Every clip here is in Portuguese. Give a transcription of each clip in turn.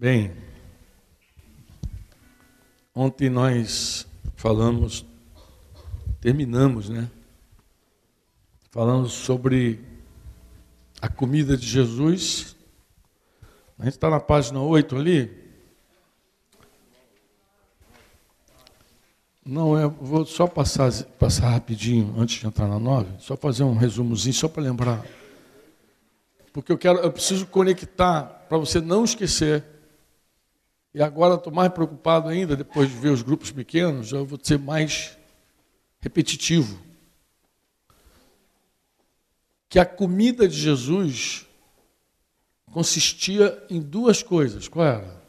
Bem, ontem nós falamos, terminamos, né? Falamos sobre a comida de Jesus. A gente está na página 8 ali. Não, eu vou só passar, passar rapidinho antes de entrar na 9, só fazer um resumozinho, só para lembrar. Porque eu quero, eu preciso conectar para você não esquecer e agora estou mais preocupado ainda, depois de ver os grupos pequenos, eu vou ser mais repetitivo. Que a comida de Jesus consistia em duas coisas. Qual era?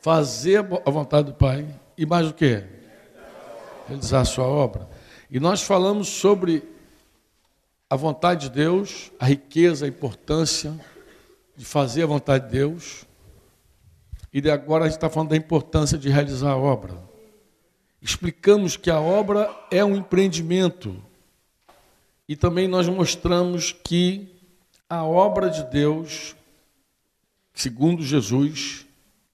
Fazer a vontade do Pai e mais o que? Realizar a sua obra. E nós falamos sobre a vontade de Deus, a riqueza, a importância de fazer a vontade de Deus e agora a gente está falando da importância de realizar a obra. Explicamos que a obra é um empreendimento. E também nós mostramos que a obra de Deus, segundo Jesus,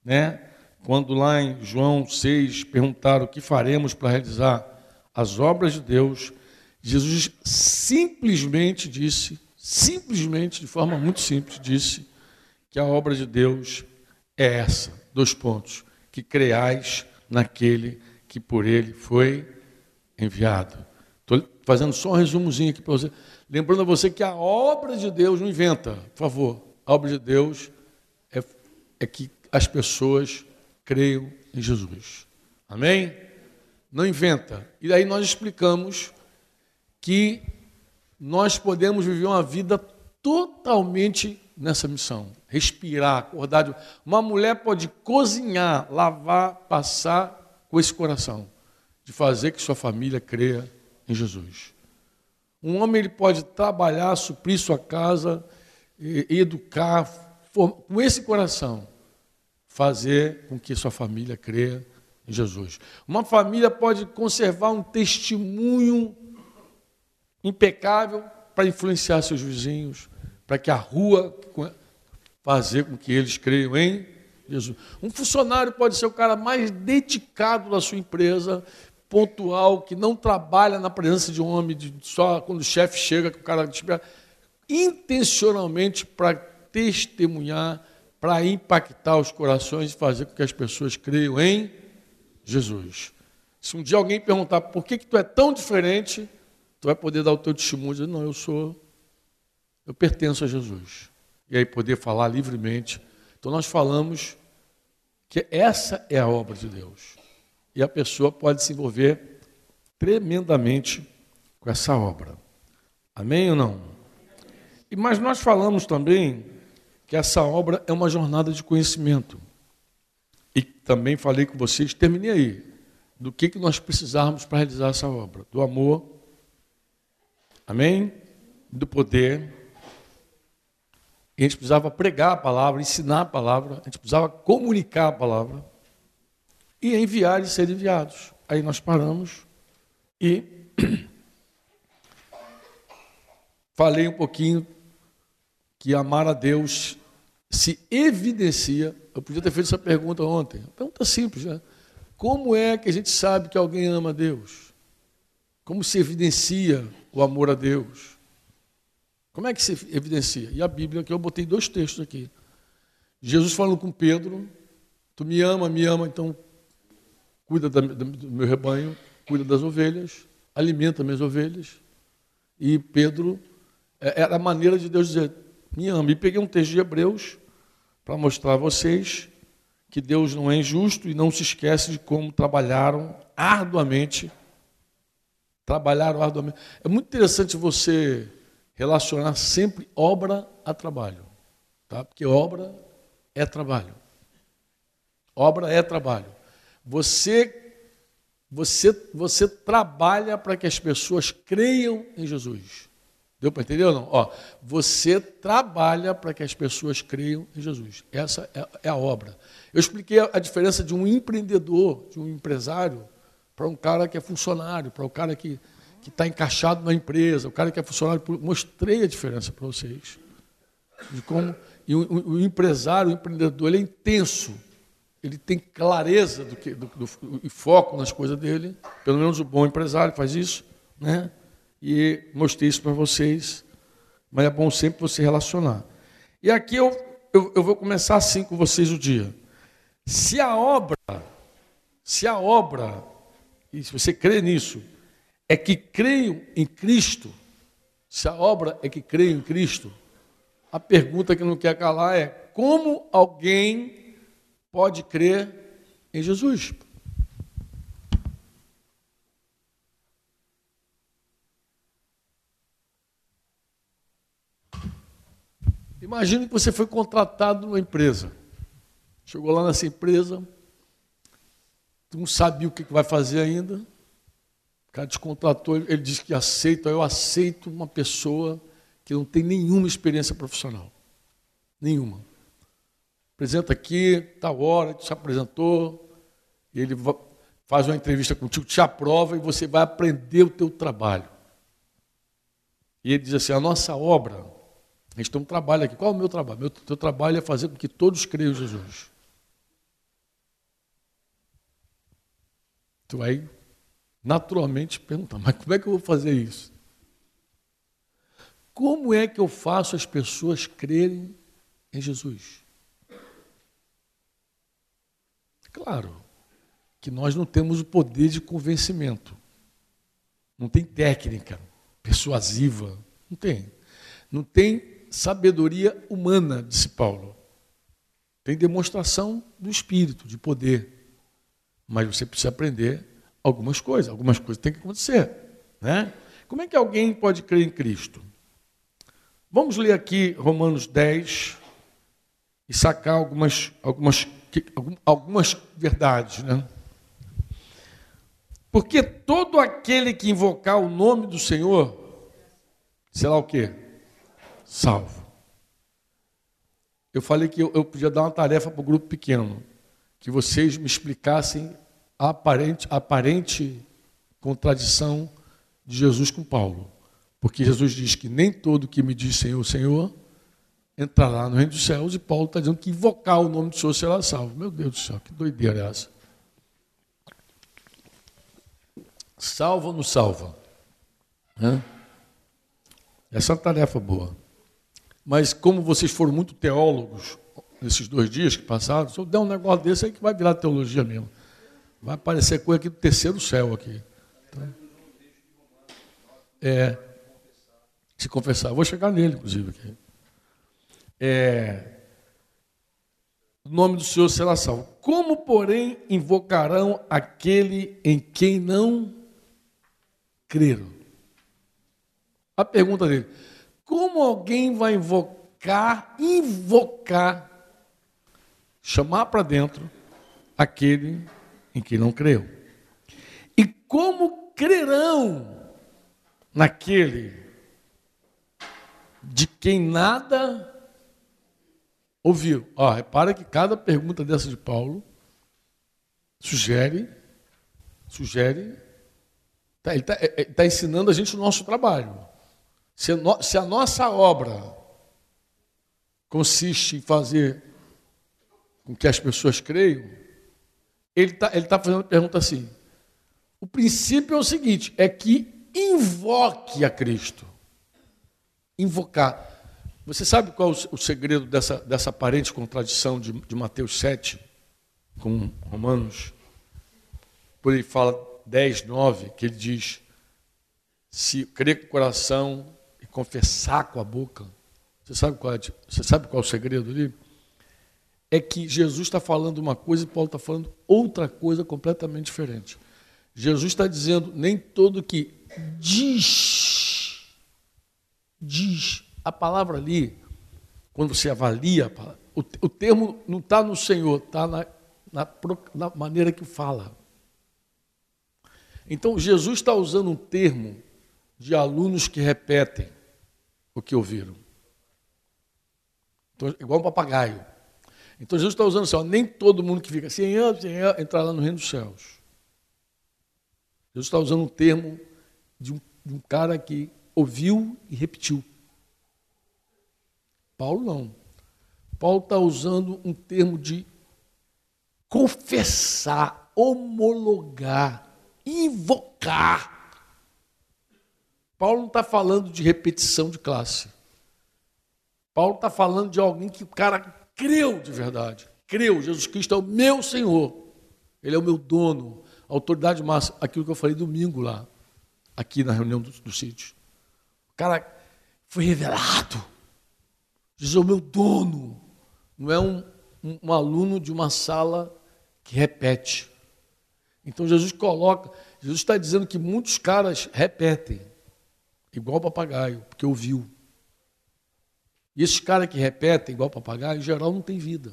né, quando lá em João 6 perguntaram o que faremos para realizar as obras de Deus, Jesus simplesmente disse, simplesmente, de forma muito simples, disse que a obra de Deus é essa, dois pontos, que creais naquele que por ele foi enviado. Estou fazendo só um resumozinho aqui para você. Lembrando a você que a obra de Deus não inventa, por favor. A obra de Deus é, é que as pessoas creiam em Jesus. Amém? Não inventa. E aí nós explicamos que nós podemos viver uma vida totalmente nessa missão. Respirar, acordar. Uma mulher pode cozinhar, lavar, passar com esse coração, de fazer que sua família creia em Jesus. Um homem ele pode trabalhar, suprir sua casa, educar, com esse coração, fazer com que sua família creia em Jesus. Uma família pode conservar um testemunho impecável para influenciar seus vizinhos, para que a rua fazer com que eles creiam em Jesus. Um funcionário pode ser o cara mais dedicado da sua empresa, pontual, que não trabalha na presença de um homem, de, só quando o chefe chega, que o cara intencionalmente para testemunhar, para impactar os corações e fazer com que as pessoas creiam em Jesus. Se um dia alguém perguntar por que, que tu é tão diferente, tu vai poder dar o teu testemunho e dizer, não, eu sou eu pertenço a Jesus. E aí poder falar livremente. Então nós falamos que essa é a obra de Deus. E a pessoa pode se envolver tremendamente com essa obra. Amém ou não? E mas nós falamos também que essa obra é uma jornada de conhecimento. E também falei com vocês, terminei aí, do que, que nós precisarmos para realizar essa obra. Do amor, amém? Do poder, a gente precisava pregar a palavra, ensinar a palavra, a gente precisava comunicar a palavra e enviar e ser enviados. Aí nós paramos e falei um pouquinho que amar a Deus se evidencia. Eu podia ter feito essa pergunta ontem. Pergunta simples, né? Como é que a gente sabe que alguém ama a Deus? Como se evidencia o amor a Deus? Como é que se evidencia? E a Bíblia, que eu botei dois textos aqui. Jesus falando com Pedro, tu me ama, me ama, então cuida do meu rebanho, cuida das ovelhas, alimenta minhas ovelhas. E Pedro, é, era a maneira de Deus dizer, me ama. E peguei um texto de Hebreus para mostrar a vocês que Deus não é injusto e não se esquece de como trabalharam arduamente. Trabalharam arduamente. É muito interessante você relacionar sempre obra a trabalho, tá? Porque obra é trabalho. Obra é trabalho. Você você você trabalha para que as pessoas creiam em Jesus. Deu para entender ou não? Ó, você trabalha para que as pessoas creiam em Jesus. Essa é, é a obra. Eu expliquei a, a diferença de um empreendedor, de um empresário, para um cara que é funcionário, para um cara que que está encaixado na empresa, o cara que é funcionário público. Mostrei a diferença para vocês. De como E o, o, empresário, o empreendedor, ele é intenso. Ele tem clareza do que, do, do, e foco nas coisas dele. Pelo menos o bom empresário faz isso. Né? E mostrei isso para vocês. Mas é bom sempre você relacionar. E aqui eu, eu, eu vou começar assim com vocês o dia. Se a obra, se a obra, e se você crê nisso, é que creio em Cristo, se a obra é que creio em Cristo, a pergunta que não quer calar é: como alguém pode crer em Jesus? Imagine que você foi contratado numa empresa. Chegou lá nessa empresa, não sabia o que vai fazer ainda. Cara te contratou, ele disse que aceita, eu aceito uma pessoa que não tem nenhuma experiência profissional. Nenhuma. Apresenta aqui, tal hora, te apresentou, ele faz uma entrevista contigo, te aprova e você vai aprender o teu trabalho. E ele diz assim: a nossa obra a gente tem um trabalho aqui. Qual é o meu trabalho? Meu teu trabalho é fazer com que todos creiam em Jesus. Tu vai naturalmente perguntar, mas como é que eu vou fazer isso? Como é que eu faço as pessoas crerem em Jesus? Claro que nós não temos o poder de convencimento. Não tem técnica persuasiva. Não tem. Não tem sabedoria humana, disse Paulo. Tem demonstração do espírito, de poder. Mas você precisa aprender algumas coisas. Algumas coisas têm que acontecer. Né? Como é que alguém pode crer em Cristo? Vamos ler aqui Romanos 10 e sacar algumas, algumas, algumas verdades. Né? Porque todo aquele que invocar o nome do Senhor será o quê? salvo. Eu falei que eu, eu podia dar uma tarefa para o grupo pequeno, que vocês me explicassem a aparente, a aparente contradição de Jesus com Paulo. Porque Jesus diz que nem todo que me diz Senhor, Senhor, entrará no reino dos céus, e Paulo está dizendo que invocar o nome do Senhor será salvo. Meu Deus do céu, que doideira é essa? Salva ou não salva? Hã? Essa é uma tarefa boa. Mas como vocês foram muito teólogos nesses dois dias que passaram, se eu der um negócio desse aí que vai virar teologia mesmo. Vai aparecer coisa aqui do terceiro céu aqui. Tá? É, se confessar. vou chegar nele, inclusive, aqui. É, o nome do Senhor será salvo. Como, porém, invocarão aquele em quem não creram? A pergunta dele como alguém vai invocar, invocar, chamar para dentro aquele em que não creu? E como crerão naquele de quem nada ouviu? Ó, repara que cada pergunta dessa de Paulo sugere, sugere, tá, ele está tá ensinando a gente o nosso trabalho. Se a nossa obra consiste em fazer com que as pessoas creiam, ele está ele tá fazendo a pergunta assim. O princípio é o seguinte: é que invoque a Cristo. Invocar. Você sabe qual é o segredo dessa, dessa aparente contradição de, de Mateus 7 com Romanos? Por ele fala 10, 9, que ele diz: se crer com o coração confessar com a boca. Você sabe qual é, você sabe qual é o segredo ali? É que Jesus está falando uma coisa e Paulo está falando outra coisa completamente diferente. Jesus está dizendo, nem todo que diz, diz, a palavra ali, quando você avalia, o, o termo não está no Senhor, está na, na, na maneira que fala. Então, Jesus está usando um termo de alunos que repetem o que ouviram. Então, igual um papagaio. Então Jesus está usando assim, ó, nem todo mundo que fica assim, entrar lá no reino dos céus. Jesus está usando um termo de um, de um cara que ouviu e repetiu. Paulo não. Paulo está usando um termo de confessar, homologar, invocar. Paulo não está falando de repetição de classe. Paulo está falando de alguém que o cara creu de verdade. Creu, Jesus Cristo é o meu Senhor. Ele é o meu dono, autoridade máxima. Aquilo que eu falei domingo lá, aqui na reunião do, do sítio. O cara foi revelado. Jesus é o meu dono. Não é um, um, um aluno de uma sala que repete. Então Jesus coloca, Jesus está dizendo que muitos caras repetem, igual papagaio, porque ouviu. E esses caras que repetem igual papagaio, em geral, não tem vida.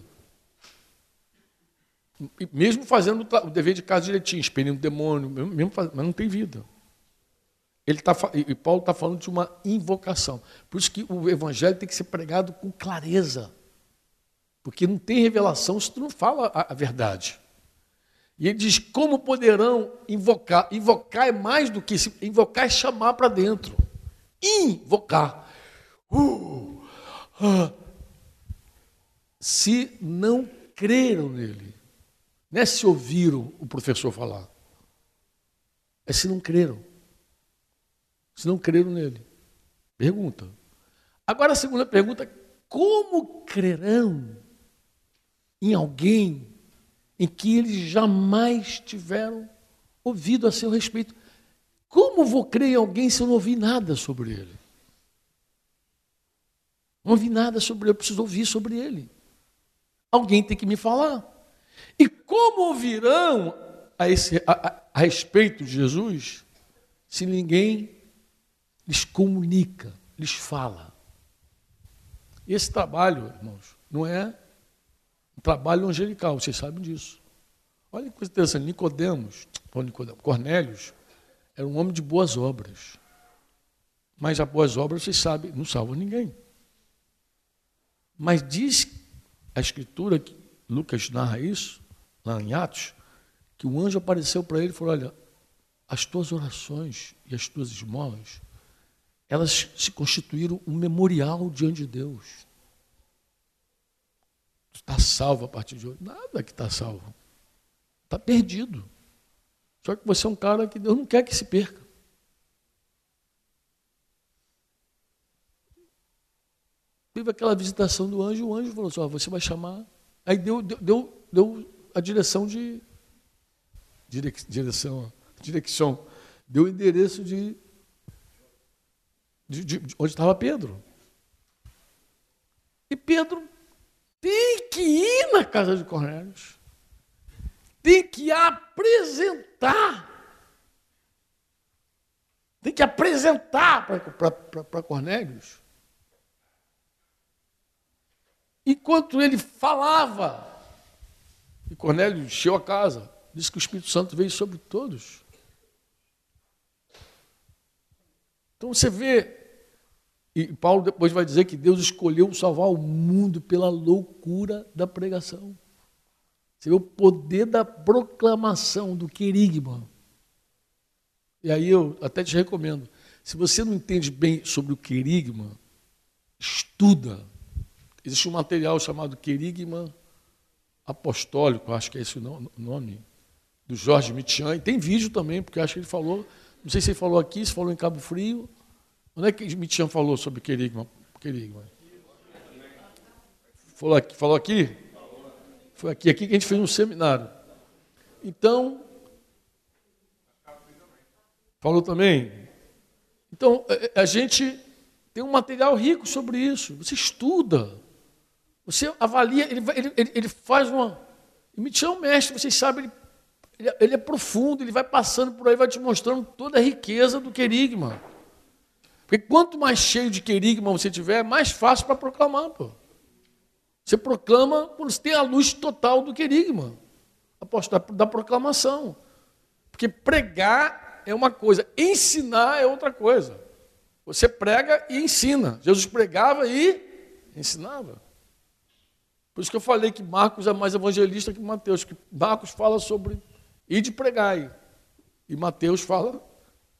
E mesmo fazendo o dever de casa direitinho, expelindo demônio, mesmo fazendo, mas não tem vida. Ele tá, e Paulo está falando de uma invocação. Por isso que o evangelho tem que ser pregado com clareza. Porque não tem revelação se tu não fala a, a verdade. E ele diz: como poderão invocar? Invocar é mais do que. Invocar é chamar para dentro. Invocar. Uh, se não creram nele. Não é se ouviram o professor falar. É se não creram. Se não creram nele. Pergunta. Agora a segunda pergunta: como crerão em alguém em que eles jamais tiveram ouvido a seu respeito. Como vou crer em alguém se eu não ouvi nada sobre ele? Não ouvi nada sobre ele, eu preciso ouvir sobre ele. Alguém tem que me falar. E como ouvirão a, esse, a, a, a respeito de Jesus se ninguém lhes comunica, lhes fala? Esse trabalho, irmãos, não é trabalho angelical, vocês sabem disso. Olha que coisa interessante, Nicodemos, Nicodemos, Cornélios, era um homem de boas obras. Mas as boas obras, vocês sabem, não salvam ninguém. Mas diz a Escritura, que Lucas narra isso, lá em Atos, que o anjo apareceu para ele e falou: Olha, as tuas orações e as tuas esmolas, elas se constituíram um memorial diante de Deus está salvo a partir de hoje. Nada que está salvo. Está perdido. Só que você é um cara que Deus não quer que se perca. Teve aquela visitação do anjo, o anjo falou assim, você vai chamar. Aí deu, deu, deu, deu a direção de. Direção, direção. Deu o endereço de, de, de onde estava Pedro. E Pedro tem que ir na casa de Cornélio. Tem que apresentar. Tem que apresentar para Cornélios. Enquanto ele falava, e Cornélio encheu a casa, disse que o Espírito Santo veio sobre todos. Então você vê e Paulo depois vai dizer que Deus escolheu salvar o mundo pela loucura da pregação. Você vê o poder da proclamação, do querigma. E aí eu até te recomendo, se você não entende bem sobre o querigma, estuda. Existe um material chamado Querigma Apostólico, acho que é esse o nome, do Jorge Mitian. E tem vídeo também, porque acho que ele falou, não sei se ele falou aqui, se falou em Cabo Frio, Onde é que Mitian falou sobre querigma? querigma? Falou aqui, falou aqui? Foi aqui, aqui que a gente fez um seminário. Então, falou também? Então, é, é, a gente tem um material rico sobre isso. Você estuda, você avalia, ele, ele, ele faz uma. E Mitian é um mestre, vocês sabem, ele, ele, é profundo, ele vai passando por aí, vai te mostrando toda a riqueza do querigma. Porque quanto mais cheio de querigma você tiver, mais fácil para proclamar. Pô. Você proclama quando você tem a luz total do querigma, da proclamação. Porque pregar é uma coisa, ensinar é outra coisa. Você prega e ensina. Jesus pregava e ensinava. Por isso que eu falei que Marcos é mais evangelista que Mateus, que Marcos fala sobre ir de pregar e Mateus fala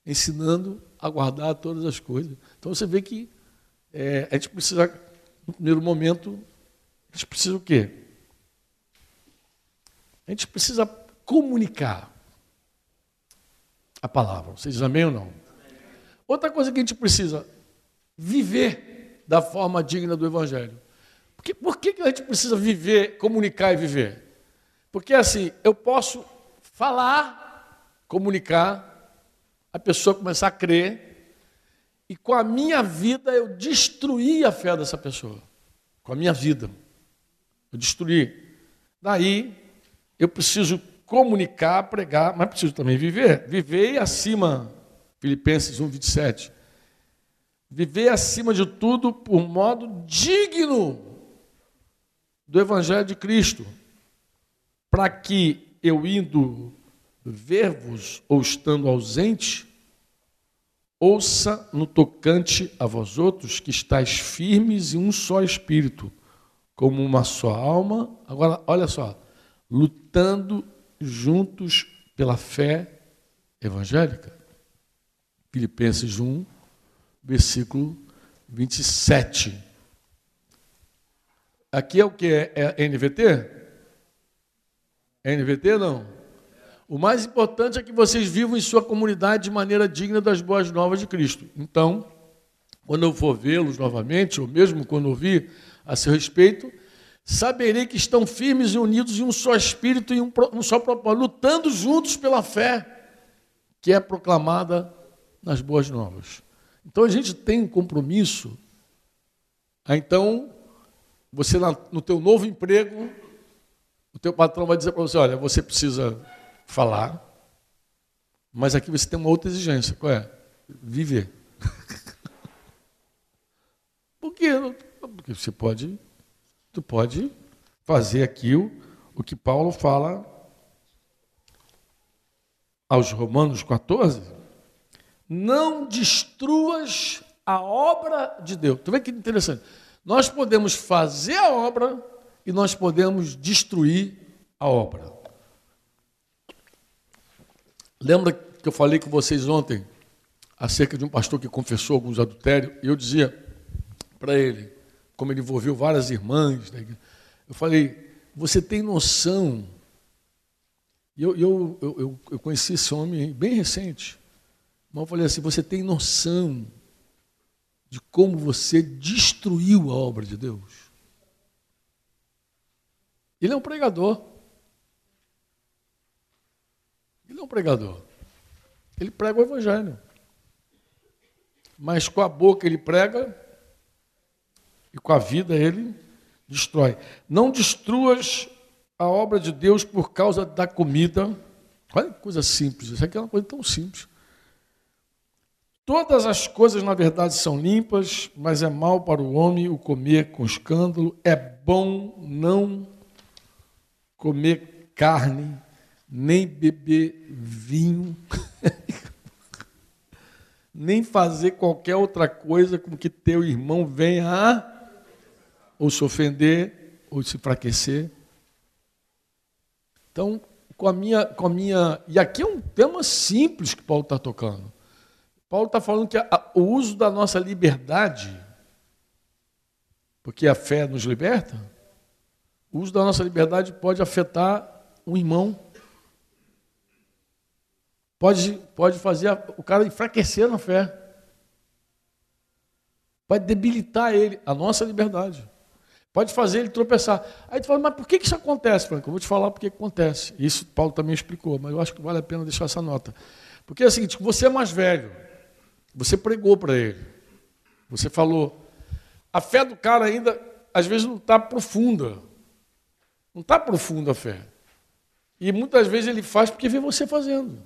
ensinando a guardar todas as coisas. Então você vê que é, a gente precisa, no primeiro momento, A gente precisa o quê? A gente precisa comunicar a palavra. Vocês dizem amém ou não? Outra coisa que a gente precisa viver da forma digna do Evangelho. Por que a gente precisa viver, comunicar e viver? Porque assim, eu posso falar, comunicar, a pessoa começar a crer, e com a minha vida eu destruir a fé dessa pessoa. Com a minha vida. Eu destruí. Daí eu preciso comunicar, pregar, mas preciso também viver. Viver acima, Filipenses 1, 27. Viver acima de tudo por modo digno do Evangelho de Cristo, para que eu indo ver-vos ou estando ausente, ouça no tocante a vós outros que estáis firmes em um só espírito, como uma só alma. Agora, olha só, lutando juntos pela fé evangélica. Filipenses 1, versículo 27. Aqui é o que? É, é NVT? NVT não? O mais importante é que vocês vivam em sua comunidade de maneira digna das boas novas de Cristo. Então, quando eu for vê-los novamente, ou mesmo quando ouvir a seu respeito, saberei que estão firmes e unidos em um só espírito e um, um só propósito, lutando juntos pela fé que é proclamada nas boas novas. Então a gente tem um compromisso. Ah, então, você no teu novo emprego, o teu patrão vai dizer para você, olha, você precisa falar, mas aqui você tem uma outra exigência, qual é? Viver. Por quê? Porque você pode tu pode fazer aqui o, o que Paulo fala aos Romanos 14. Não destruas a obra de Deus. Tu vê que interessante. Nós podemos fazer a obra e nós podemos destruir a obra. Lembra que eu falei com vocês ontem acerca de um pastor que confessou alguns adultérios e eu dizia para ele: como ele envolveu várias irmãs. Né? Eu falei, você tem noção? E eu, eu, eu, eu, conheci esse homem bem recente. Mas eu falei assim, você tem noção de como você destruiu a obra de Deus? Ele é um pregador. Ele é um pregador. Ele prega o Evangelho. Mas com a boca ele prega e com a vida ele destrói. Não destruas a obra de Deus por causa da comida. Olha que coisa simples, isso aqui é uma coisa tão simples. Todas as coisas, na verdade, são limpas, mas é mal para o homem o comer com escândalo. É bom não comer carne, nem beber vinho. nem fazer qualquer outra coisa com que teu irmão venha a ou se ofender, ou se enfraquecer. Então, com a minha. Com a minha e aqui é um tema simples que Paulo está tocando. Paulo está falando que a, o uso da nossa liberdade, porque a fé nos liberta, o uso da nossa liberdade pode afetar um irmão. Pode, pode fazer o cara enfraquecer na fé. Pode debilitar ele, a nossa liberdade. Pode fazer ele tropeçar. Aí tu fala, mas por que isso acontece, Franco? Eu vou te falar por que acontece. Isso Paulo também explicou, mas eu acho que vale a pena deixar essa nota. Porque é o seguinte, você é mais velho, você pregou para ele, você falou. A fé do cara ainda, às vezes, não está profunda. Não está profunda a fé. E muitas vezes ele faz porque vê você fazendo.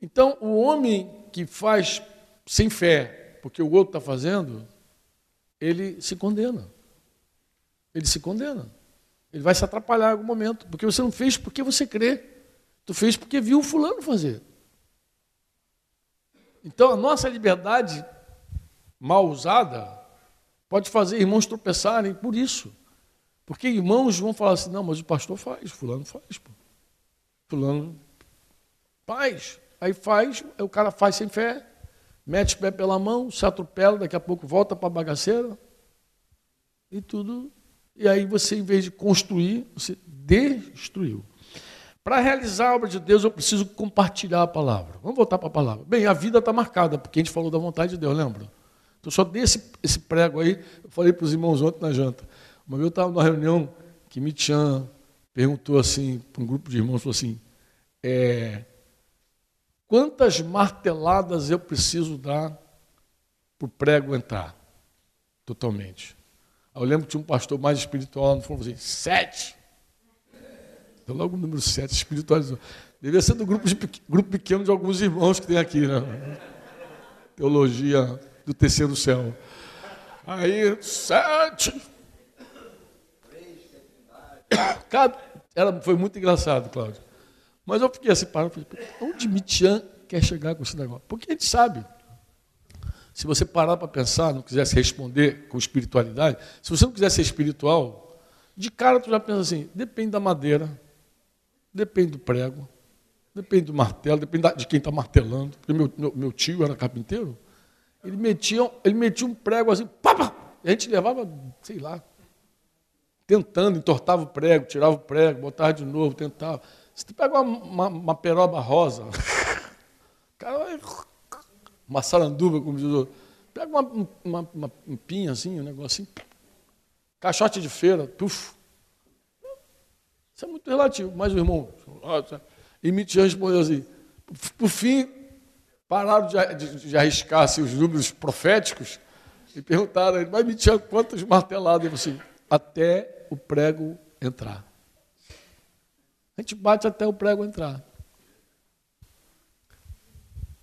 Então, o homem que faz sem fé, porque o outro está fazendo, ele se condena ele se condena. Ele vai se atrapalhar em algum momento, porque você não fez porque você crê. Tu fez porque viu o fulano fazer. Então a nossa liberdade mal usada pode fazer irmãos tropeçarem por isso. Porque irmãos vão falar assim, não, mas o pastor faz, fulano faz. Pô. Fulano faz. Aí faz, o cara faz sem fé, mete o pé pela mão, se atropela, daqui a pouco volta para a bagaceira. E tudo E aí você, em vez de construir, você destruiu. Para realizar a obra de Deus, eu preciso compartilhar a palavra. Vamos voltar para a palavra. Bem, a vida está marcada, porque a gente falou da vontade de Deus, lembra? Então, só dei esse, esse prego aí, eu falei para os irmãos ontem na janta. Uma vez eu estava numa reunião que Mitian perguntou assim, para um grupo de irmãos, falou assim, é, quantas marteladas eu preciso dar para o prego entrar totalmente? Eu lembro que tinha um pastor mais espiritual, falou assim, sete. Então, logo o número sete, espiritualizou. Devia ser do grupo, de, grupo pequeno de alguns irmãos que tem aqui, né? Teologia do terceiro céu. Aí, sete. Cada, era, foi muito engraçado, Cláudio. Mas eu fiquei assim, parado, onde Mitian quer chegar com esse negócio? Porque a gente sabe. Se você parar para pensar, não quisesse responder com espiritualidade, se você não quiser ser espiritual, de cara tu já pensa assim, depende da madeira, depende do prego, depende do martelo, depende de quem está martelando. Porque meu, meu, meu, tio era carpinteiro, ele metia, ele metia um prego assim, pá, a gente levava, sei lá, tentando, entortava o prego, tirava o prego, botava de novo, tentava. Se tu pega uma, uma, uma peroba rosa, cara, uma saranduba, como diz o pega uma, uma, uma, um pinho assim, um negócio assim, caixote de feira, tuf. Isso é muito relativo. Mas o irmão, e Mitian respondeu assim, por fim, pararam de, de, de arriscar assim, os números proféticos e perguntaram a ele, mas Mitian, quantas marteladas? Ele assim, até o prego entrar. A gente bate até o prego entrar.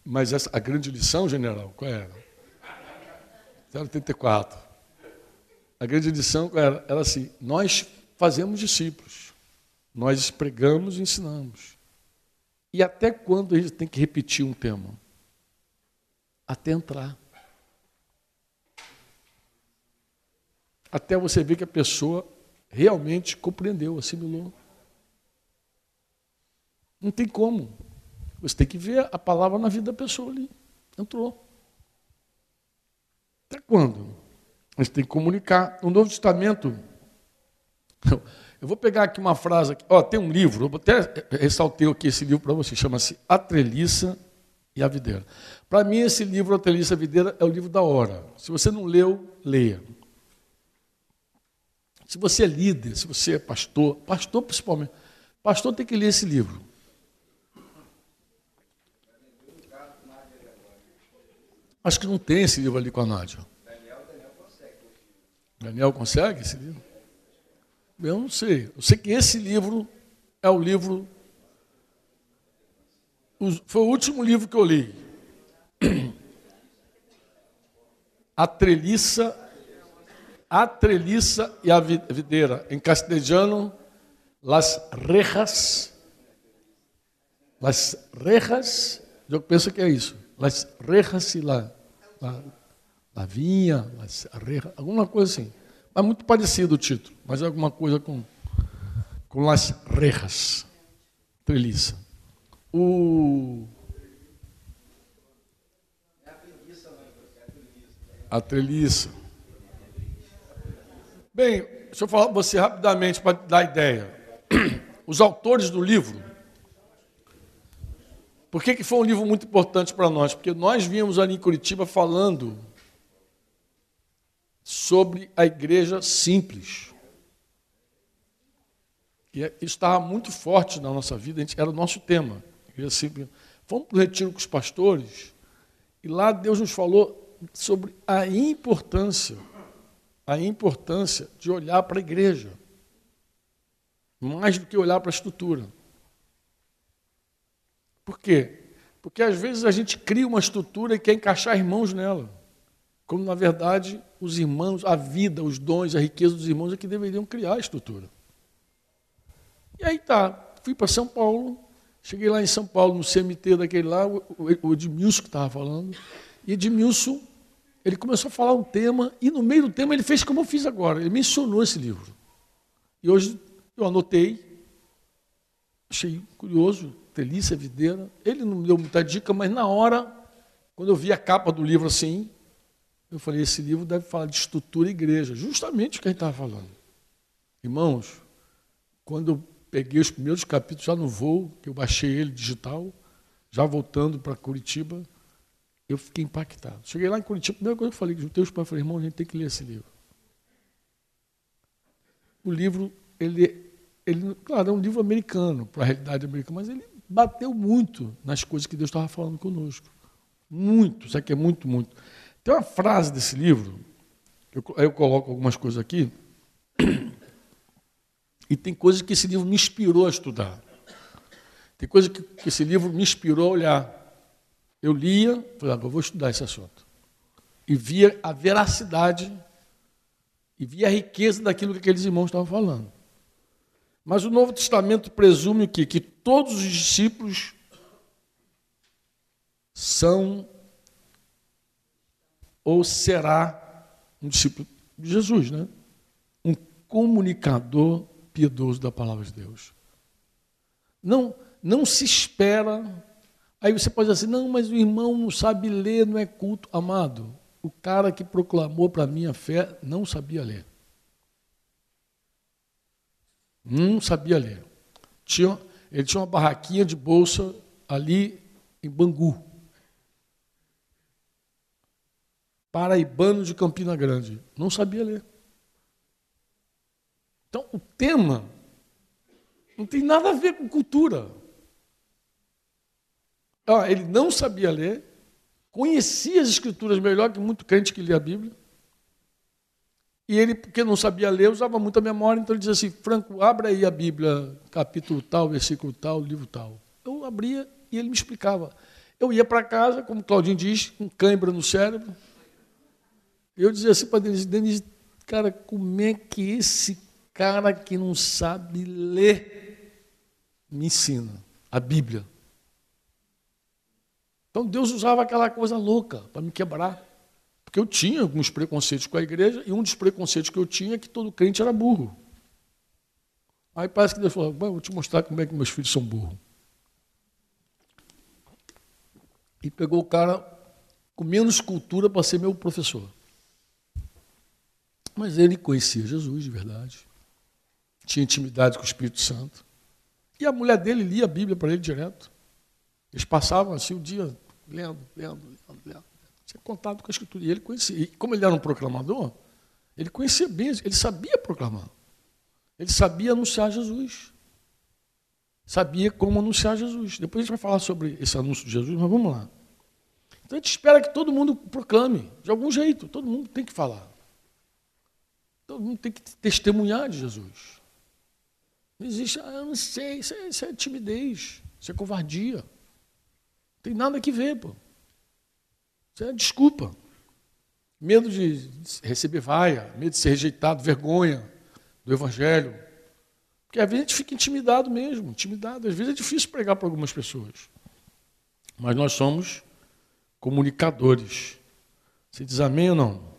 Mas essa, a grande lição, general, qual era? 084. A grande lição qual era? Era assim: nós fazemos discípulos, nós pregamos e ensinamos. E até quando a gente tem que repetir um tema? Até entrar. até você ver que a pessoa realmente compreendeu, assimilou. Não tem como. Você tem que ver a palavra na vida da pessoa ali. Entrou. Até quando? A gente tem que comunicar. No Novo Testamento, eu vou pegar aqui uma frase. Aqui. Ó, tem um livro, eu até ressaltei aqui esse livro para você, chama-se A Treliça e a Videira. Para mim, esse livro, A Treliça e a Videira, é o livro da hora. Se você não leu, leia. Se você é líder, se você é pastor, pastor principalmente, pastor tem que ler esse livro. Acho que não tem esse livro ali com a Nádia. Daniel consegue esse livro? Eu não sei. Eu sei que esse livro é o livro. Foi o último livro que eu li. A Treliça a treliça e a videira. Em castelhano, las rejas. Las rejas, eu penso que é isso. Las rejas e la, la, la vinha, las rejas, alguma coisa assim. É muito parecido o título, mas é alguma coisa com, com las rejas. Treliça. O. A treliça. Bem, deixa eu falar para você rapidamente para dar ideia. Os autores do livro. Por que, que foi um livro muito importante para nós? Porque nós vimos ali em Curitiba falando sobre a igreja simples. E é, isso estava muito forte na nossa vida, era o nosso tema. Igreja simples. Fomos para o retiro com os pastores, e lá Deus nos falou sobre a importância a importância de olhar para a igreja, mais do que olhar para a estrutura. Por quê? Porque às vezes a gente cria uma estrutura e quer encaixar irmãos nela. Como na verdade os irmãos, a vida, os dons, a riqueza dos irmãos é que deveriam criar a estrutura. E aí tá, fui para São Paulo, cheguei lá em São Paulo, no CMT daquele lá, o Edmilson que estava falando, e Edmilson ele começou a falar um tema, e no meio do tema ele fez como eu fiz agora. Ele mencionou esse livro. E hoje eu anotei, achei curioso, Delícia Videira. Ele não me deu muita dica, mas na hora, quando eu vi a capa do livro assim, eu falei: esse livro deve falar de estrutura e igreja, justamente o que a gente estava falando. Irmãos, quando eu peguei os primeiros capítulos já no voo, que eu baixei ele digital, já voltando para Curitiba, eu fiquei impactado. Cheguei lá em Curitiba, a primeira coisa que eu falei, juntei os pais, falei, irmão, a gente tem que ler esse livro. O livro, ele, ele claro, é um livro americano, para a realidade americana, mas ele bateu muito nas coisas que Deus estava falando conosco. Muito, sabe que é muito, muito. Tem uma frase desse livro, eu, eu coloco algumas coisas aqui, e tem coisas que esse livro me inspirou a estudar. Tem coisas que, que esse livro me inspirou a olhar. Eu lia, falei, agora eu vou estudar esse assunto. E via a veracidade e via a riqueza daquilo que aqueles irmãos estavam falando. Mas o Novo Testamento presume o quê? Que todos os discípulos são ou será um discípulo de Jesus, né? Um comunicador piedoso da palavra de Deus. Não, não se espera. Aí você pode dizer assim: não, mas o irmão não sabe ler, não é culto. Amado, o cara que proclamou para mim a fé não sabia ler. Não sabia ler. Tinha, ele tinha uma barraquinha de bolsa ali em Bangu. Paraibano de Campina Grande. Não sabia ler. Então, o tema não tem nada a ver com cultura. Ah, ele não sabia ler, conhecia as escrituras melhor que muito crente que lia a Bíblia. E ele, porque não sabia ler, usava muita memória, então ele dizia assim: Franco, abra aí a Bíblia, capítulo tal, versículo tal, livro tal. Eu abria e ele me explicava. Eu ia para casa, como Claudinho diz, com cãibra no cérebro. Eu dizia assim para Denise: Denise, cara, como é que esse cara que não sabe ler me ensina a Bíblia. Então Deus usava aquela coisa louca para me quebrar. Porque eu tinha alguns preconceitos com a igreja, e um dos preconceitos que eu tinha é que todo crente era burro. Aí parece que Deus falou: vou te mostrar como é que meus filhos são burros. E pegou o cara com menos cultura para ser meu professor. Mas ele conhecia Jesus de verdade tinha intimidade com o Espírito Santo. E a mulher dele lia a Bíblia para ele direto. Eles passavam assim o dia lendo, lendo, lendo, lendo. Tinha contato com a Escritura. E ele conhecia. E como ele era um proclamador, ele conhecia bem, ele sabia proclamar. Ele sabia anunciar Jesus. Sabia como anunciar Jesus. Depois a gente vai falar sobre esse anúncio de Jesus, mas vamos lá. Então a gente espera que todo mundo proclame, de algum jeito, todo mundo tem que falar. Todo mundo tem que testemunhar de Jesus. Não existe, ah, eu não sei, isso é, isso é timidez, isso é covardia. Não tem nada que ver, pô. Isso é desculpa. Medo de receber vaia, medo de ser rejeitado, vergonha do Evangelho. Porque às vezes a gente fica intimidado mesmo, intimidado. Às vezes é difícil pregar para algumas pessoas. Mas nós somos comunicadores. Você diz amém ou não?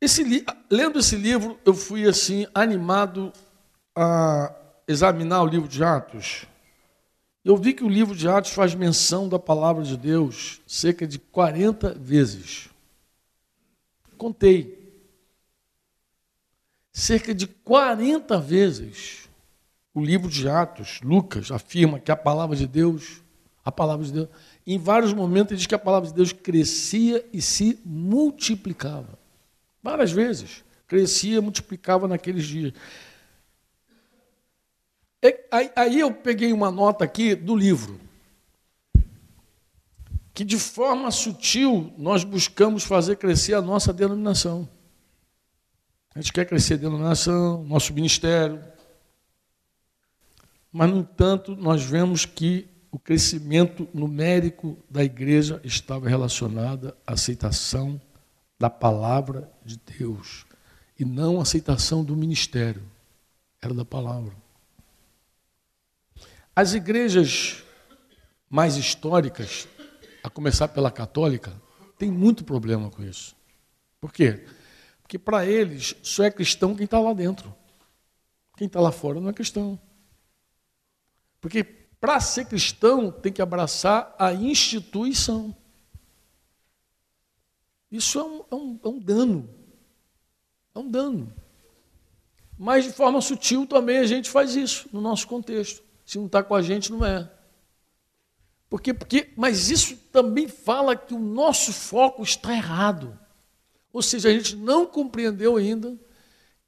Esse, lendo esse livro, eu fui assim animado a examinar o livro de Atos, eu vi que o livro de Atos faz menção da palavra de Deus cerca de 40 vezes. Contei. Cerca de 40 vezes o livro de Atos, Lucas, afirma que a palavra de Deus, a palavra de Deus, em vários momentos ele diz que a palavra de Deus crescia e se multiplicava. Várias vezes. Crescia, multiplicava naqueles dias. É, aí eu peguei uma nota aqui do livro, que de forma sutil nós buscamos fazer crescer a nossa denominação. A gente quer crescer a denominação, nosso ministério. Mas, no entanto, nós vemos que o crescimento numérico da igreja estava relacionado à aceitação da palavra de Deus e não aceitação do ministério. Era da palavra. As igrejas mais históricas, a começar pela católica, têm muito problema com isso. Por quê? Porque para eles só é cristão quem está lá dentro. Quem está lá fora não é cristão. Porque para ser cristão tem que abraçar a instituição. Isso é um, é um, é um dano. É um dano. Mas de forma sutil também a gente faz isso no nosso contexto. Se não está com a gente, não é. Porque, porque, mas isso também fala que o nosso foco está errado. Ou seja, a gente não compreendeu ainda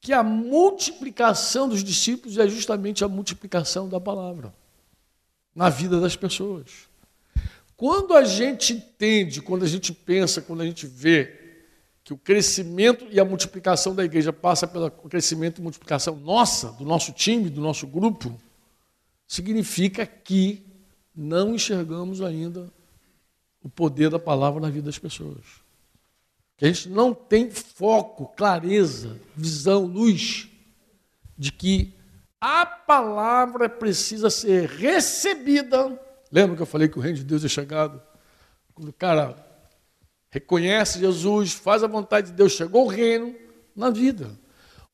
que a multiplicação dos discípulos é justamente a multiplicação da palavra na vida das pessoas. Quando a gente entende, quando a gente pensa, quando a gente vê que o crescimento e a multiplicação da igreja passa pelo crescimento e multiplicação nossa, do nosso time, do nosso grupo, significa que não enxergamos ainda o poder da palavra na vida das pessoas. Que a gente não tem foco, clareza, visão, luz de que a palavra precisa ser recebida. Lembra que eu falei que o reino de Deus é chegado? Quando o cara reconhece Jesus, faz a vontade de Deus, chegou o reino na vida.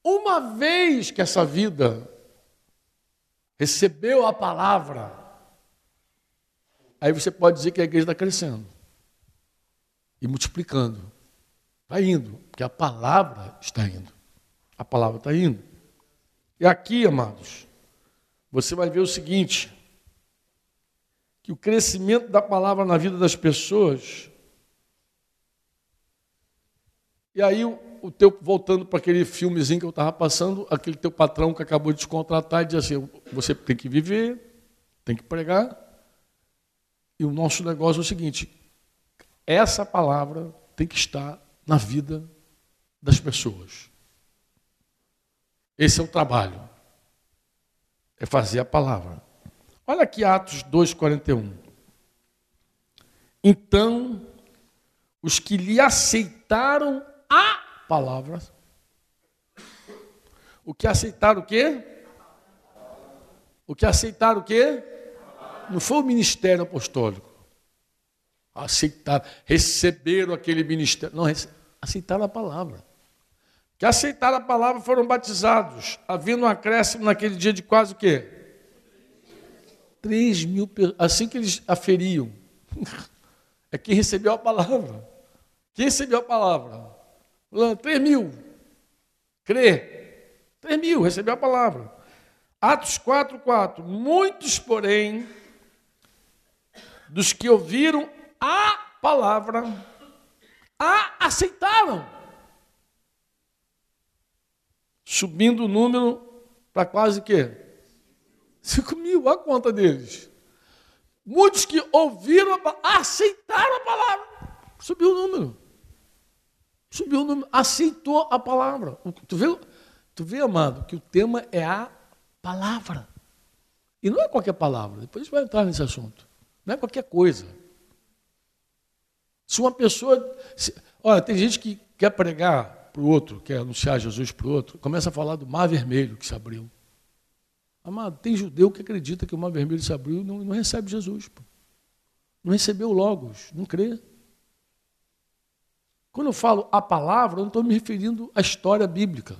Uma vez que essa vida recebeu a palavra, aí você pode dizer que a igreja está crescendo e multiplicando. Está indo, porque a palavra está indo. A palavra está indo. E aqui, amados, você vai ver o seguinte: que o crescimento da palavra na vida das pessoas E aí, o teu, voltando para aquele filmezinho que eu estava passando, aquele teu patrão que acabou de te contratar e diz assim: você tem que viver, tem que pregar. E o nosso negócio é o seguinte: essa palavra tem que estar na vida das pessoas. Esse é o trabalho. É fazer a palavra. Olha aqui Atos 2,41. Então, os que lhe aceitaram a palavra. O que aceitaram o quê? O que aceitaram o quê? Não foi o ministério apostólico. Aceitaram, receberam aquele ministério. Não, aceitaram a palavra. Que aceitaram a palavra foram batizados, havendo um acréscimo naquele dia de quase o quê? 3 mil pessoas. Assim que eles aferiam. É quem recebeu a palavra. Quem recebeu a palavra? 3 mil. Crê. 3 mil, recebeu a palavra. Atos 4, 4. Muitos, porém, dos que ouviram a palavra, a aceitaram. Subindo o número para quase que 5 a conta deles. Muitos que ouviram aceitaram a palavra. Subiu o número. Subiu o número, aceitou a palavra. Tu vê, tu vê, amado, que o tema é a palavra. E não é qualquer palavra, depois a gente vai entrar nesse assunto. Não é qualquer coisa. Se uma pessoa. Se, olha, tem gente que quer pregar para o outro, quer anunciar Jesus para o outro, começa a falar do mar vermelho que se abriu. Amado, tem judeu que acredita que o mar vermelho se abriu e não, não recebe Jesus. Pô. Não recebeu Logos, não crê. Quando eu falo a palavra, eu não estou me referindo à história bíblica.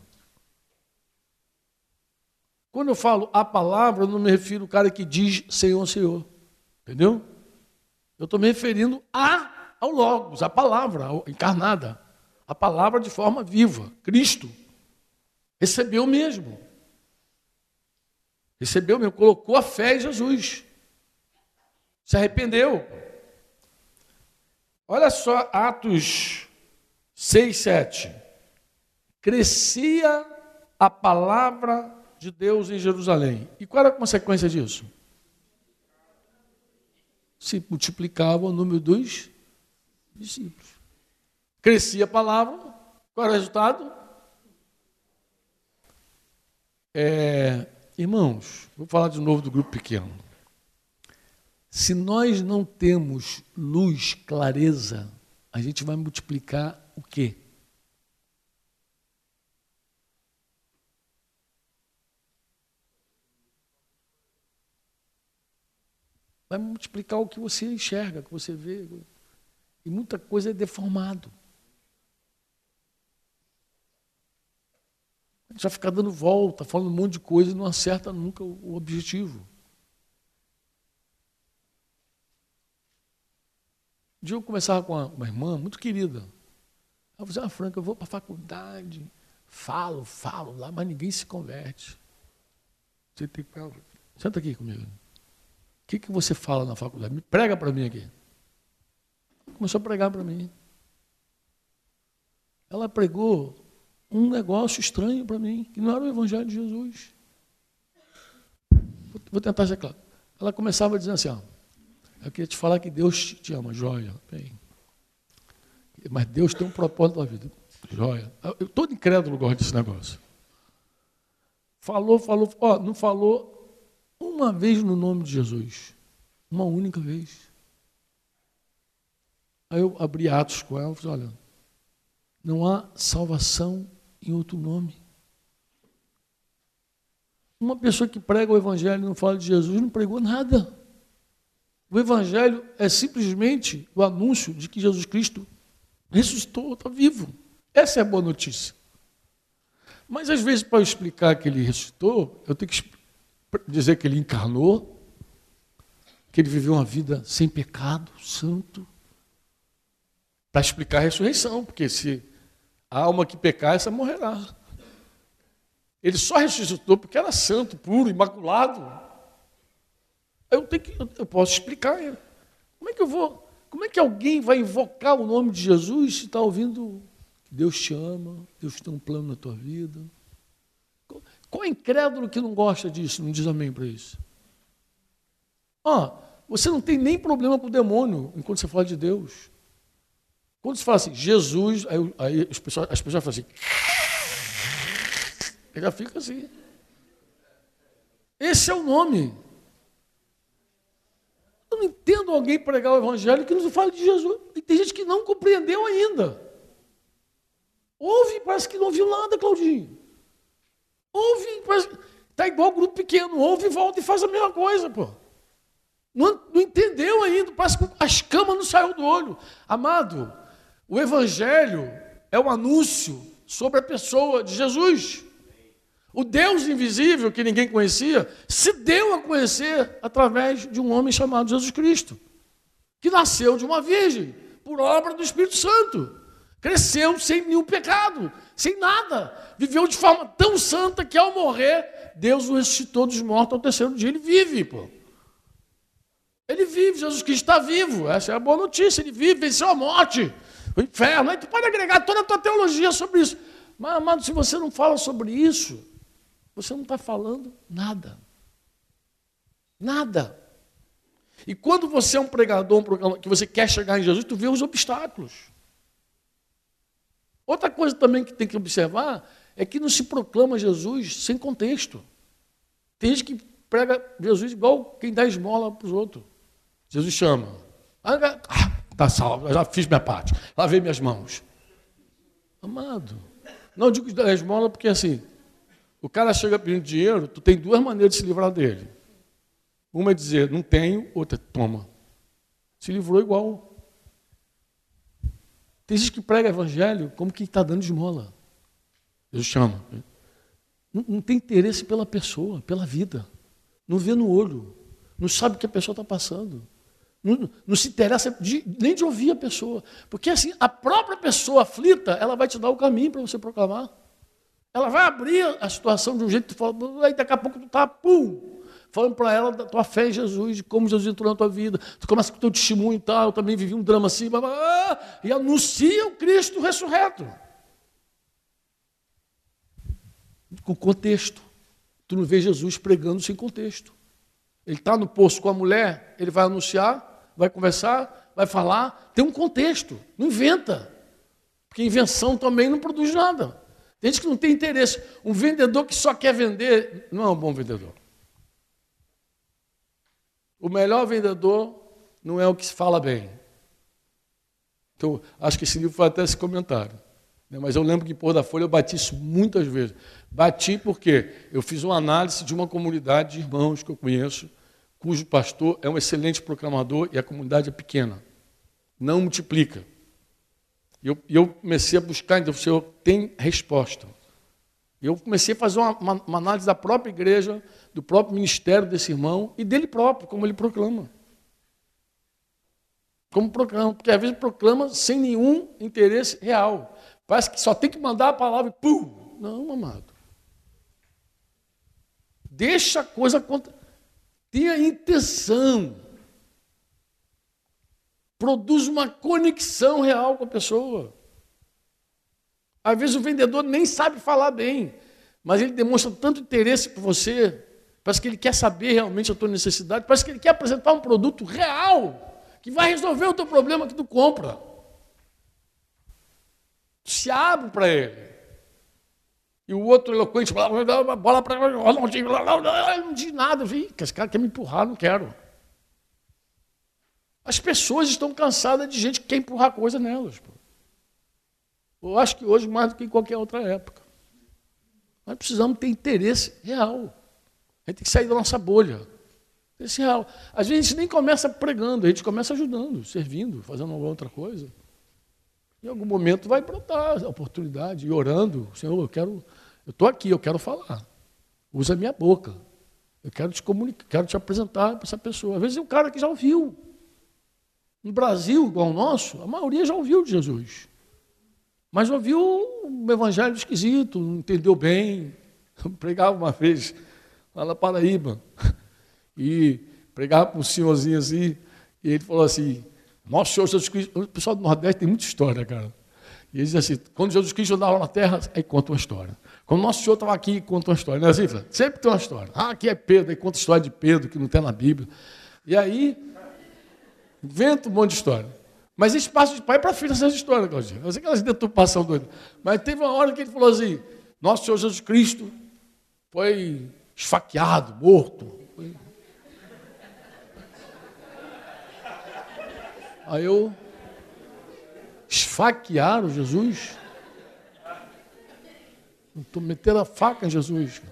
Quando eu falo a palavra, eu não me refiro ao cara que diz Senhor, Senhor. Entendeu? Eu estou me referindo a, ao Logos, a palavra encarnada. A palavra de forma viva. Cristo. Recebeu mesmo. Recebeu mesmo. Colocou a fé em Jesus. Se arrependeu. Olha só Atos 6, 7. Crescia a palavra de Deus em Jerusalém. E qual era a consequência disso? Se multiplicava o número dos discípulos. Crescia a palavra, qual era o resultado? É, irmãos, vou falar de novo do grupo pequeno. Se nós não temos luz, clareza, a gente vai multiplicar o quê? Vai multiplicar o que você enxerga, o que você vê. E muita coisa é deformado. A gente vai ficar dando volta, falando um monte de coisa e não acerta nunca o objetivo. Um dia eu conversava com uma irmã muito querida. Ela falou assim, ah, Franca, eu vou para a faculdade, Falo, falo lá, mas ninguém se converte. Você tem que... Senta aqui comigo. O que, que você fala na faculdade? Me prega para mim aqui. Começou a pregar para mim. Ela pregou um negócio estranho para mim, que não era o Evangelho de Jesus. Vou tentar ser claro. Ela começava dizendo assim: ó, Eu queria te falar que Deus te ama, joia. Bem, mas Deus tem um propósito na vida. Joia. Eu todo incrédulo gosta desse negócio. Falou, falou, ó, não falou uma vez no nome de Jesus. Uma única vez. Aí eu abri Atos com ela e falei, olha, não há salvação em outro nome. Uma pessoa que prega o Evangelho e não fala de Jesus não pregou nada. O Evangelho é simplesmente o anúncio de que Jesus Cristo ressuscitou, está vivo. Essa é a boa notícia. Mas às vezes, para explicar que ele ressuscitou, eu tenho que dizer que ele encarnou, que ele viveu uma vida sem pecado, santo, para explicar a ressurreição, porque se a alma que pecar, essa morrerá. Ele só ressuscitou porque era santo, puro, imaculado. Eu tenho que, eu posso explicar. Como é que eu vou? Como é que alguém vai invocar o nome de Jesus se está ouvindo Deus te ama, Deus tem um plano na tua vida? Qual é incrédulo que não gosta disso, não diz amém para isso? Ah, você não tem nem problema com o demônio enquanto você fala de Deus. Quando se fala assim, Jesus, aí, aí as, pessoas, as pessoas falam assim, já fica assim. Esse é o nome. Eu não entendo alguém pregar o evangelho que não fala de Jesus. E tem gente que não compreendeu ainda. Ouve, parece que não viu nada, Claudinho. Ouve, parece Está igual grupo pequeno, ouve, volta e faz a mesma coisa, pô. Não, não entendeu ainda, parece que as camas não saiu do olho. Amado, o Evangelho é um anúncio sobre a pessoa de Jesus. O Deus invisível que ninguém conhecia se deu a conhecer através de um homem chamado Jesus Cristo, que nasceu de uma virgem, por obra do Espírito Santo. Cresceu sem nenhum pecado, sem nada. Viveu de forma tão santa que ao morrer, Deus o ressuscitou dos mortos ao terceiro dia. Ele vive, pô. Ele vive, Jesus Cristo está vivo. Essa é a boa notícia. Ele vive, venceu a morte o inferno. Aí tu pode agregar toda a tua teologia sobre isso. Mas, amado, se você não fala sobre isso, você não está falando nada. Nada. E quando você é um pregador, um que você quer chegar em Jesus, tu vê os obstáculos. Outra coisa também que tem que observar é que não se proclama Jesus sem contexto. Tem gente que prega Jesus igual quem dá esmola para os outros. Jesus chama. Está salvo, já fiz minha parte. Lavei minhas mãos. Amado. Não digo da esmola porque assim, o cara chega pedindo dinheiro, tu tem duas maneiras de se livrar dele. Uma é dizer, não tenho, outra, toma. Se livrou igual. Tem gente que prega evangelho como quem está dando esmola. Jesus chama. Não, não, tem interesse pela pessoa, pela vida. Não vê no olho. Não sabe o que a pessoa está passando. Não, se interessa de, nem de ouvir a pessoa. Porque assim, a própria pessoa aflita, ela vai te dar o caminho para você proclamar. Ela vai abrir a situação de um jeito que tu fala, aí daqui a pouco tu está, pum, falando para ela da tua fé em Jesus, de como Jesus entrou na tua vida. Tu começa com o teu testemunho e tal, eu também vivi um drama assim, blá, blá, blá, e anuncia o Cristo ressurreto. Com contexto. Tu não vê Jesus pregando sem contexto. Ele está no poço com a mulher, ele vai anunciar, vai conversar, vai falar, tem um contexto, não inventa. Porque invenção também não produz nada. Tem gente que não tem interesse. Um vendedor que só quer vender não é um bom vendedor. O melhor vendedor não é o que se fala bem. Então, acho que esse livro foi até esse comentário. Né? Mas eu lembro que por da Folha eu bati isso muitas vezes. Bati porque eu fiz uma análise de uma comunidade de irmãos que eu conheço, cujo pastor é um excelente proclamador e a comunidade é pequena. Não multiplica. E eu, eu, comecei a buscar, então o Senhor tem resposta. Eu comecei a fazer uma, uma, uma, análise da própria igreja, do próprio ministério desse irmão e dele próprio, como ele proclama. Como proclama, porque às vezes proclama sem nenhum interesse real. Parece que só tem que mandar a palavra e pum! Não, amado. Deixa a coisa acontecer. Tenha intenção. Produz uma conexão real com a pessoa. Às vezes o vendedor nem sabe falar bem, mas ele demonstra tanto interesse por você, parece que ele quer saber realmente a tua necessidade, parece que ele quer apresentar um produto real, que vai resolver o teu problema que tu compra. Se abre para ele. E o outro eloquente, bola para não diz nada, vi, que esse cara quer me empurrar, não quero. As pessoas estão cansadas de gente que quer empurrar coisa nelas. Pô. Eu acho que hoje mais do que em qualquer outra época. Nós precisamos ter interesse real. A gente tem que sair da nossa bolha. Interesse real. Às vezes a gente nem começa pregando, a gente começa ajudando, servindo, fazendo alguma outra coisa. Em algum momento vai brotar a oportunidade, e orando, Senhor, eu quero, eu estou aqui, eu quero falar. Usa a minha boca. Eu quero te comunicar, quero te apresentar para essa pessoa. Às vezes é um cara que já ouviu. No Brasil, igual o nosso, a maioria já ouviu de Jesus. Mas ouviu um evangelho esquisito, não entendeu bem. Eu pregava uma vez lá na Paraíba. E pregava para um senhorzinho assim, e ele falou assim, nosso Senhor Jesus Cristo, o pessoal do Nordeste tem muita história, cara. E ele diz assim, quando Jesus Cristo andava na terra, aí conta uma história. Quando nosso Senhor estava aqui, conta uma história. Não é assim, sempre tem uma história. Ah, aqui é Pedro, aí conta a história de Pedro, que não tem na Bíblia. E aí, inventa um monte de história. Mas esse passo de pai para filho essa história, Claudinho. Eu sei aquelas deturpação doida. Mas teve uma hora que ele falou assim: Nosso Senhor Jesus Cristo foi esfaqueado, morto. Aí eu. Esfaquearam Jesus? Metendo a faca em Jesus.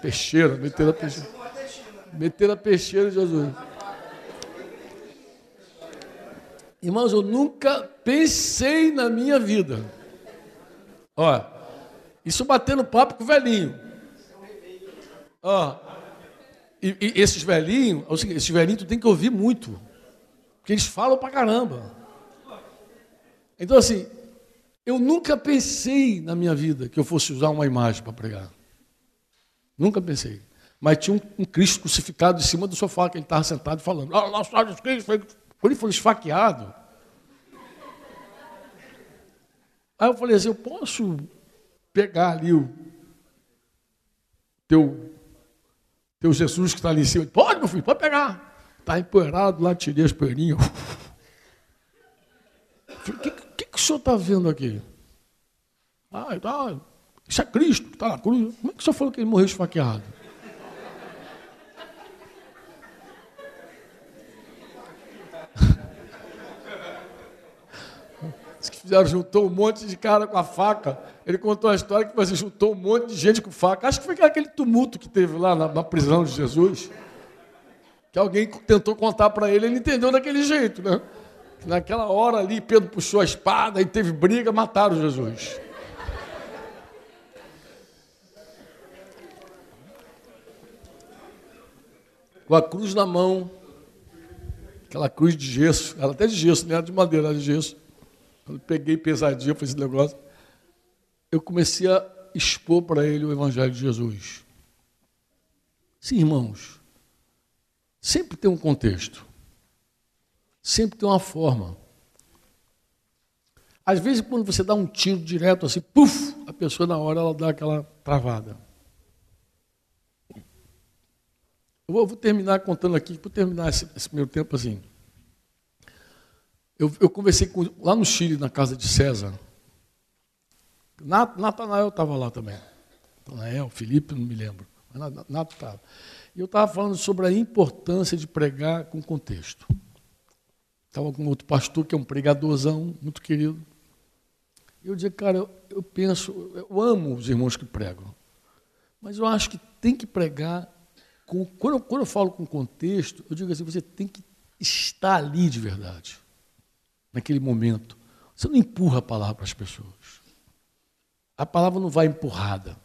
Peixeira, meteram a peixeira. Meteram a peixeira em Jesus. Irmãos, eu nunca pensei na minha vida. Ó, isso batendo papo com o velhinho. Ó, e, e esses velhinhos, é esses velhinhos tu tem que ouvir muito. Porque eles falam pra caramba. Então, assim, eu nunca pensei na minha vida que eu fosse usar uma imagem para pregar. Nunca pensei. Mas tinha um, um, Cristo crucificado em cima do sofá que ele estava sentado falando. Ah, nosso Cristo foi quando ele foi esfaqueado, aí eu falei assim, eu posso pegar ali o teu, teu Jesus que está ali em cima? Pode, meu filho, pode pegar. Está empoeirado lá, tirei as poeirinhas. O que, que, que o senhor está vendo aqui? Ah, tá, isso é Cristo que está na cruz. Como é que o senhor falou que ele morreu esfaqueado? fizeram, juntou um monte de cara com a faca. Ele contou a história que você juntou um monte de gente com faca. Acho que foi aquele tumulto que teve lá na, na prisão de Jesus. Que alguém tentou contar para ele, ele entendeu daquele jeito, né? Naquela hora ali, Pedro puxou a espada e teve briga, mataram Jesus. Com a cruz na mão, aquela cruz de gesso, ela até de gesso, não era de madeira, era de gesso. Quando peguei pesadinho para esse negócio, eu comecei a expor para ele o Evangelho de Jesus. Sim, irmãos, sempre tem um contexto, sempre tem uma forma. Às vezes, quando você dá um tiro direto assim, puf, a pessoa na hora ela dá aquela travada. Eu vou, terminar contando aqui, vou terminar esse, esse primeiro tempo assim. Eu, eu conversei com, lá no Chile, na casa de César. Natanael estava lá também. Natanael, Felipe, não me lembro. Mas Nato estava. E eu estava falando sobre a importância de pregar com contexto. Estava com outro pastor, que é um pregadorzão, muito querido. Eu dizia, cara, eu, eu penso, eu amo os irmãos que pregam. Mas eu acho que tem que pregar com. Quando eu, quando eu falo com contexto, eu digo assim, você tem que estar ali de verdade naquele momento. Você não empurra a palavra para as pessoas. A palavra não vai empurrada.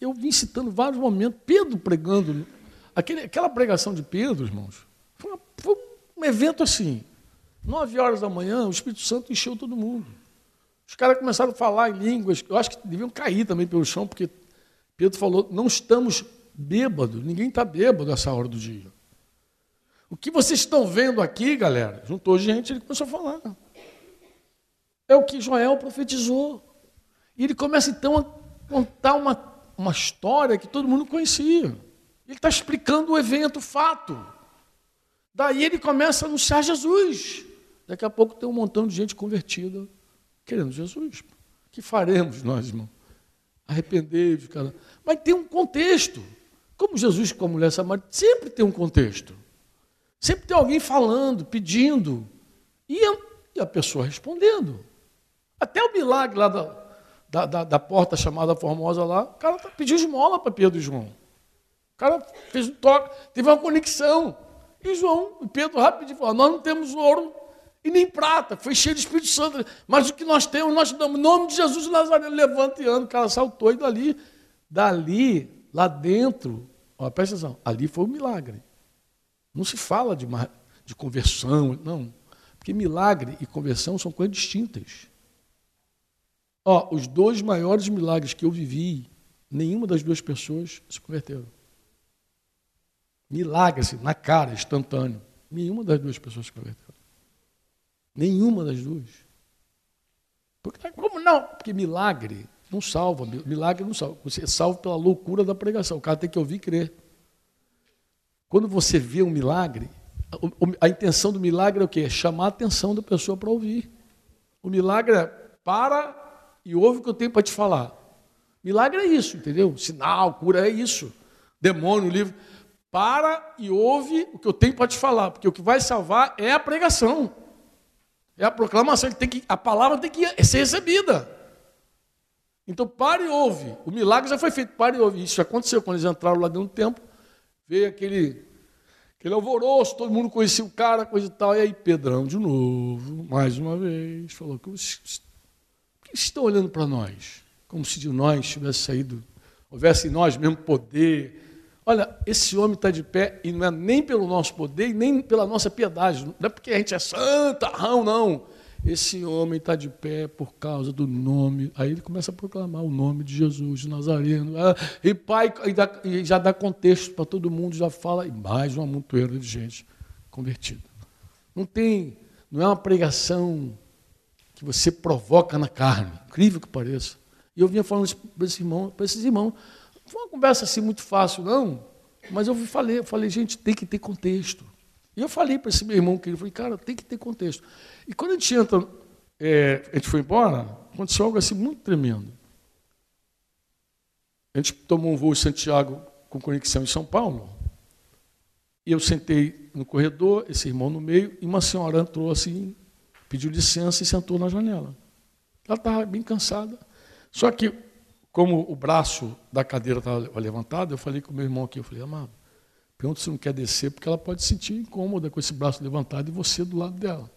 Eu vim citando vários momentos, Pedro pregando. Aquele, aquela pregação de Pedro, irmãos, foi, uma, foi um evento assim. Nove horas da manhã, o Espírito Santo encheu todo mundo. Os caras começaram a falar em línguas, eu acho que deviam cair também pelo chão, porque Pedro falou: não estamos bêbados, ninguém está bêbado nessa hora do dia. O que vocês estão vendo aqui, galera, juntou gente, ele começou a falar. É o que Joel profetizou. E ele começa então a contar uma, uma história que todo mundo conhecia. Ele está explicando o evento, o fato. Daí ele começa a anunciar Jesus. Daqui a pouco tem um montão de gente convertida querendo Jesus. O que faremos nós, irmão? Arrepender-vos, cara. Mas tem um contexto. Como Jesus com a mulher samaritana, sempre tem um contexto. Sempre tem alguém falando, pedindo, e a pessoa respondendo. Até o milagre lá da, da, da, da porta chamada Formosa lá, o cara pediu esmola para Pedro e João. O cara fez um toque, teve uma conexão. E João e Pedro rapidinho falaram, nós não temos ouro e nem prata, foi cheio de Espírito Santo. Mas o que nós temos, nós damos. Em nome de Jesus de Nazareno, levanta e anda. O cara saltou e dali, dali, lá dentro, ó, presta atenção, ali foi um milagre. Não se fala de, de conversão, não. Porque milagre e conversão são coisas distintas. Ó, os dois maiores milagres que eu vivi, nenhuma das duas pessoas se converteram. Milagre, assim, na cara, instantâneo. Nenhuma das duas pessoas se converteram. Nenhuma das duas. Porque, como não? Porque milagre não salva. Milagre não salva. Você é salvo pela loucura da pregação. O cara tem que ouvir e crer. Quando você vê um milagre, a intenção do milagre é o quê? É chamar a atenção da pessoa para ouvir. O milagre é para e ouve o que eu tenho para te falar. Milagre é isso, entendeu? Sinal, cura é isso. Demônio, livro. Para e ouve o que eu tenho para te falar, porque o que vai salvar é a pregação. É a proclamação, ele tem que, a palavra tem que ser recebida. Então pare e ouve. O milagre já foi feito, pare e ouve. Isso aconteceu quando eles entraram lá dentro do templo veio aquele, aquele alvoroço, todo mundo conhecia o cara, coisa e tal. E aí Pedrão, de novo, mais uma vez, falou que vocês estão olhando para nós, como se de nós tivesse saído, houvesse em nós mesmo poder. Olha, esse homem está de pé e não é nem pelo nosso poder e nem pela nossa piedade, não é porque a gente é santa, não, não esse homem está de pé por causa do nome. Aí ele começa a proclamar o nome de Jesus, de Nazareno. Ah, e pai, e, dá, e já dá contexto para todo mundo, já fala, e mais uma montoeira de gente convertida. Não tem, não é uma pregação que você provoca na carne, incrível que pareça. E eu vinha falando isso para esses irmãos, para esses irmãos. Não foi uma conversa assim muito fácil, não. Mas eu falei, eu falei, gente, tem que ter contexto. E eu falei para esse meu irmão que ele falou, cara, tem que ter contexto. E quando a gente entra, é, a gente foi embora, aconteceu algo assim muito tremendo. A gente tomou um voo em Santiago com conexão em São Paulo. E eu sentei no corredor, esse irmão no meio, e uma senhora entrou assim, pediu licença e sentou na janela. Ela estava bem cansada. Só que, como o braço da cadeira estava levantado, eu falei com o meu irmão aqui, eu falei, amado, pergunta se não quer descer, porque ela pode se sentir incômoda com esse braço levantado e você do lado dela.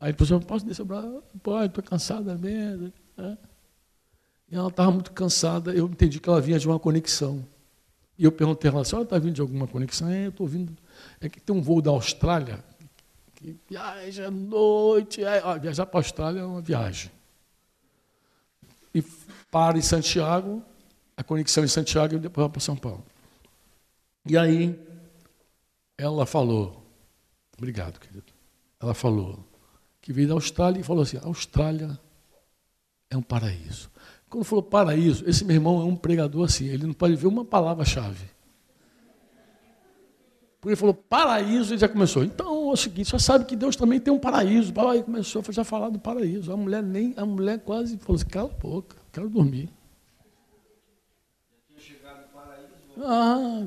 Aí ele falou, posso descer o braço? Pode, estou cansada mesmo. Né? E ela estava muito cansada, eu entendi que ela vinha de uma conexão. E eu perguntei a ela, a senhora está vindo de alguma conexão? É, eu estou vindo. É que tem um voo da Austrália, que viaja à noite. É, ó, viajar para a Austrália é uma viagem. E para em Santiago, a conexão em Santiago e depois para São Paulo. E aí, ela falou, obrigado, querido. Ela falou, que veio da Austrália e falou assim: a Austrália é um paraíso. Quando falou paraíso, esse meu irmão é um pregador assim, ele não pode ver uma palavra-chave. Porque ele falou paraíso, ele já começou. Então é o seguinte, você sabe que Deus também tem um paraíso. Aí começou a já falar do paraíso. A mulher nem, a mulher quase falou assim, cala a boca, quero dormir. Ah,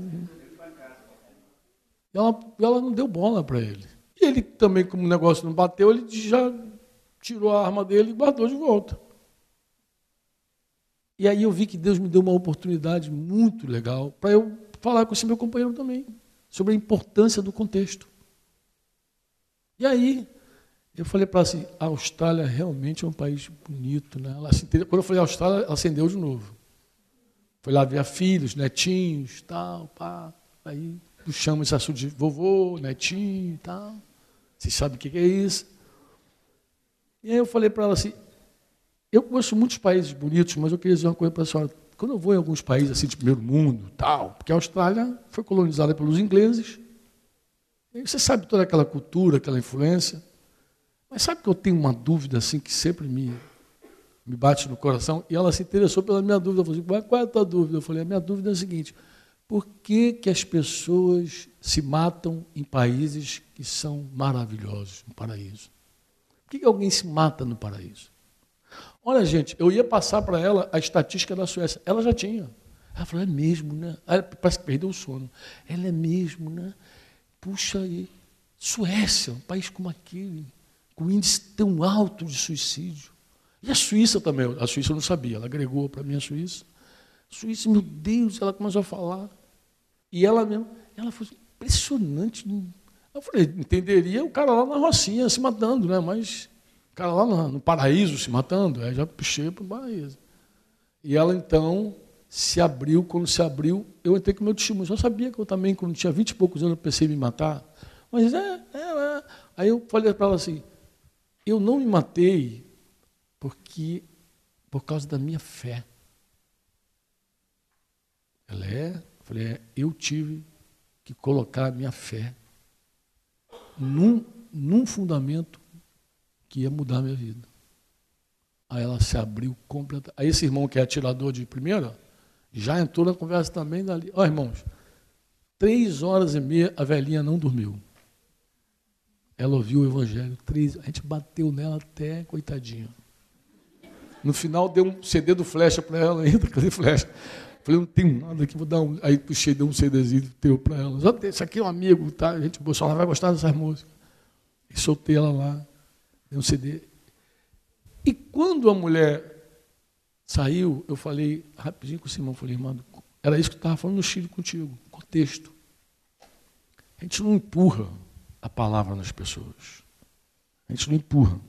ela, ela não deu bola para ele. E ele também, como o negócio não bateu, ele já tirou a arma dele e guardou de volta. E aí eu vi que Deus me deu uma oportunidade muito legal para eu falar com esse meu companheiro também, sobre a importância do contexto. E aí, eu falei para ela assim, a Austrália realmente é um país bonito. Né? Ela, quando eu falei Austrália, ela acendeu de novo. Foi lá ver filhos, netinhos, tal, pá. Aí puxamos esse assunto de vovô, netinho e tal. Vocês sabem o que é isso? E aí eu falei para ela assim, Eu conheço muitos países bonitos, mas eu queria dizer uma coisa para a senhora. Quando eu vou em alguns países assim de primeiro mundo, tal, porque a Austrália foi colonizada pelos ingleses, você sabe toda aquela cultura, aquela influência, mas sabe que eu tenho uma dúvida assim que sempre me, me bate no coração? E ela se interessou pela minha dúvida. Ela falou assim, qual é a tua dúvida? Eu falei, a minha dúvida é a seguinte, por que, que as pessoas se matam em países que são maravilhosos, no paraíso? Por que, que alguém se mata no paraíso? Olha, gente, eu ia passar para ela a estatística da Suécia. Ela já tinha. Ela falou, é mesmo, né? Ela parece que perdeu o sono. Ela é mesmo, né? Puxa aí. Suécia, um país como aquele, com índice tão alto de suicídio. E a Suíça também. A Suíça eu não sabia. Ela agregou para mim a Suíça. Suíça, meu Deus, ela começou a falar. E ela mesmo, ela foi impressionante. Eu falei, entenderia o cara lá na Rocinha se matando, né? Mas o cara lá no, no paraíso se matando, aí já puxei para o paraíso. E ela então se abriu, quando se abriu, eu entrei com meu testemunho. Eu sabia que eu também, quando tinha vinte e poucos anos, eu pensei em me matar. Mas é, é, é. Aí eu falei para ela assim, eu não me matei porque por causa da minha fé. Ela é Falei, é, eu tive que colocar a minha fé num, num fundamento que ia mudar a minha vida. Aí ela se abriu completamente. Aí esse irmão que é atirador de primeira, já entrou na conversa também dali. Ó, irmãos, três horas e meia a velhinha não dormiu. Ela ouviu o evangelho, três, a gente bateu nela até, coitadinha. No final deu um CD do flecha para ela ainda, cadê flecha? Falei, não tenho nada aqui, vou dar um. Aí puxei, dei um CDzinho teu para ela. Isso aqui é um amigo, tá? A gente, só ela vai gostar dessas músicas. E soltei ela lá, dei um CD. E quando a mulher saiu, eu falei rapidinho com o Simão, falei, irmão, era isso que eu estava falando no Chile contigo, contexto. A gente não empurra a palavra nas pessoas. A gente não empurra.